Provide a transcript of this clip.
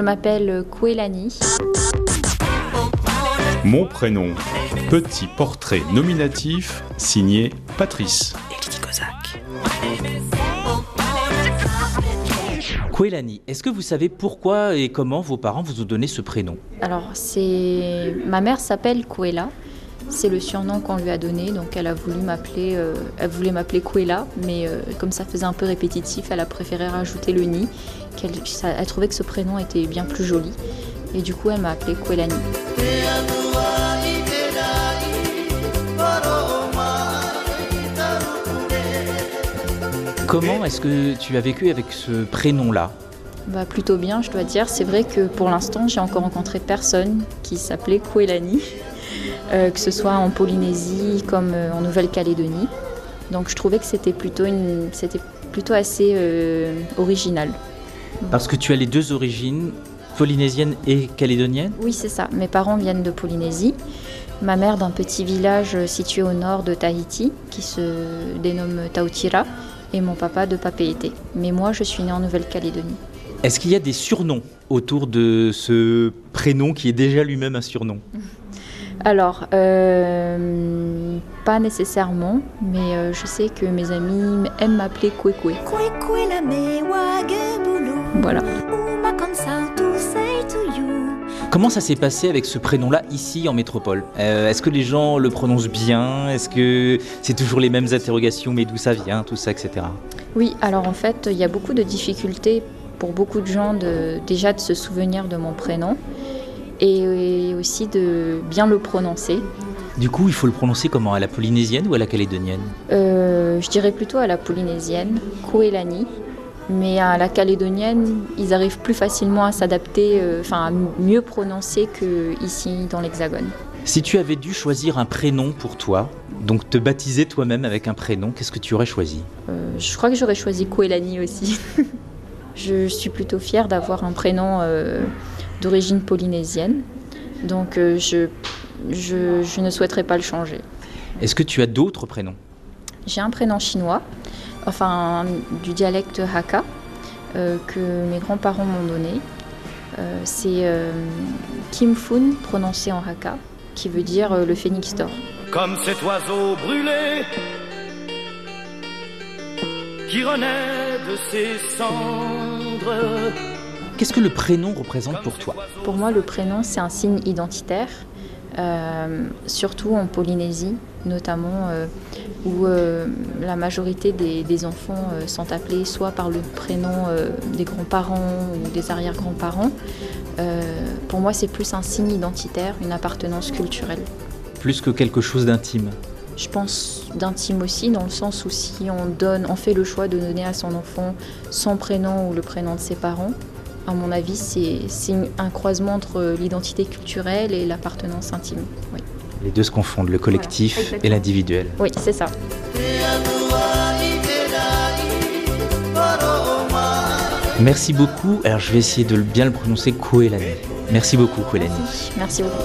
je m'appelle Kouelani. Mon prénom, petit portrait nominatif signé Patrice. Kouelani, est-ce que vous savez pourquoi et comment vos parents vous ont donné ce prénom? Alors, c'est ma mère s'appelle Kouela. C'est le surnom qu'on lui a donné, donc elle a voulu m'appeler, euh, elle voulait m'appeler Kouela, mais euh, comme ça faisait un peu répétitif, elle a préféré rajouter le ni. qu'elle- ça- elle trouvait que ce prénom était bien plus joli, et du coup elle m'a appelée Kouelani. Comment est-ce que tu as vécu avec ce prénom-là? Bah, plutôt bien, je dois dire. C'est vrai que pour l'instant, j'ai encore rencontré personne qui s'appelait Kouelani, euh, que ce soit en Polynésie comme euh, en Nouvelle-Calédonie. Donc je trouvais que c'était plutôt, une, c'était plutôt assez euh, original. Parce que tu as les deux origines, polynésienne et calédonienne Oui, c'est ça. Mes parents viennent de Polynésie. Ma mère d'un petit village situé au nord de Tahiti qui se dénomme Tautira et mon papa de Papeete. Mais moi, je suis née en Nouvelle-Calédonie. Est-ce qu'il y a des surnoms autour de ce prénom qui est déjà lui-même un surnom? Alors, euh, pas nécessairement, mais euh, je sais que mes amis aiment m'appeler Kwekwe. Voilà. Comment ça s'est passé avec ce prénom-là ici en métropole? Euh, Est-ce que les gens le prononcent bien? Est-ce que c'est toujours les mêmes interrogations Mais d'où ça vient Tout ça, etc. Oui, alors en fait, il y a beaucoup de difficultés pour beaucoup de gens de, déjà de se souvenir de mon prénom et aussi de bien le prononcer. Du coup, il faut le prononcer comment À la polynésienne ou à la calédonienne? Euh, je dirais plutôt à la polynésienne, Kouelani. Mais à la calédonienne, ils arrivent plus facilement à s'adapter, euh, enfin à mieux prononcer qu'ici dans l'Hexagone. Si tu avais dû choisir un prénom pour toi, donc te baptiser toi-même avec un prénom, qu'est-ce que tu aurais choisi? Euh, je crois que j'aurais choisi Kouelani aussi. je suis plutôt fière d'avoir un prénom euh, d'origine polynésienne. Donc euh, je, je, je ne souhaiterais pas le changer. Est-ce que tu as d'autres prénoms? J'ai un prénom chinois, enfin du dialecte Hakka, euh, que mes grands-parents m'ont donné. Euh, c'est euh, Kim Fun, prononcé en Hakka, qui veut dire euh, le phénix d'or. Comme cet oiseau brûlé qui renaît de ses cendres. Qu'est-ce que le prénom représente pour toi Pour moi, le prénom, c'est un signe identitaire, euh, surtout en Polynésie, notamment euh, où euh, la majorité des, des enfants euh, sont appelés soit par le prénom euh, des grands-parents ou des arrière-grands-parents. Euh, pour moi, c'est plus un signe identitaire, une appartenance culturelle. Plus que quelque chose d'intime Je pense d'intime aussi, dans le sens où si on donne, on fait le choix de donner à son enfant son prénom ou le prénom de ses parents, à mon avis, c'est c'est un croisement entre l'identité culturelle et l'appartenance intime. Oui, Les deux se confondent, le collectif Voilà, et l'individuel. oui c'est ça. Merci beaucoup. Alors je vais essayer de bien le prononcer Koelani. Merci beaucoup Koelani. Merci beaucoup.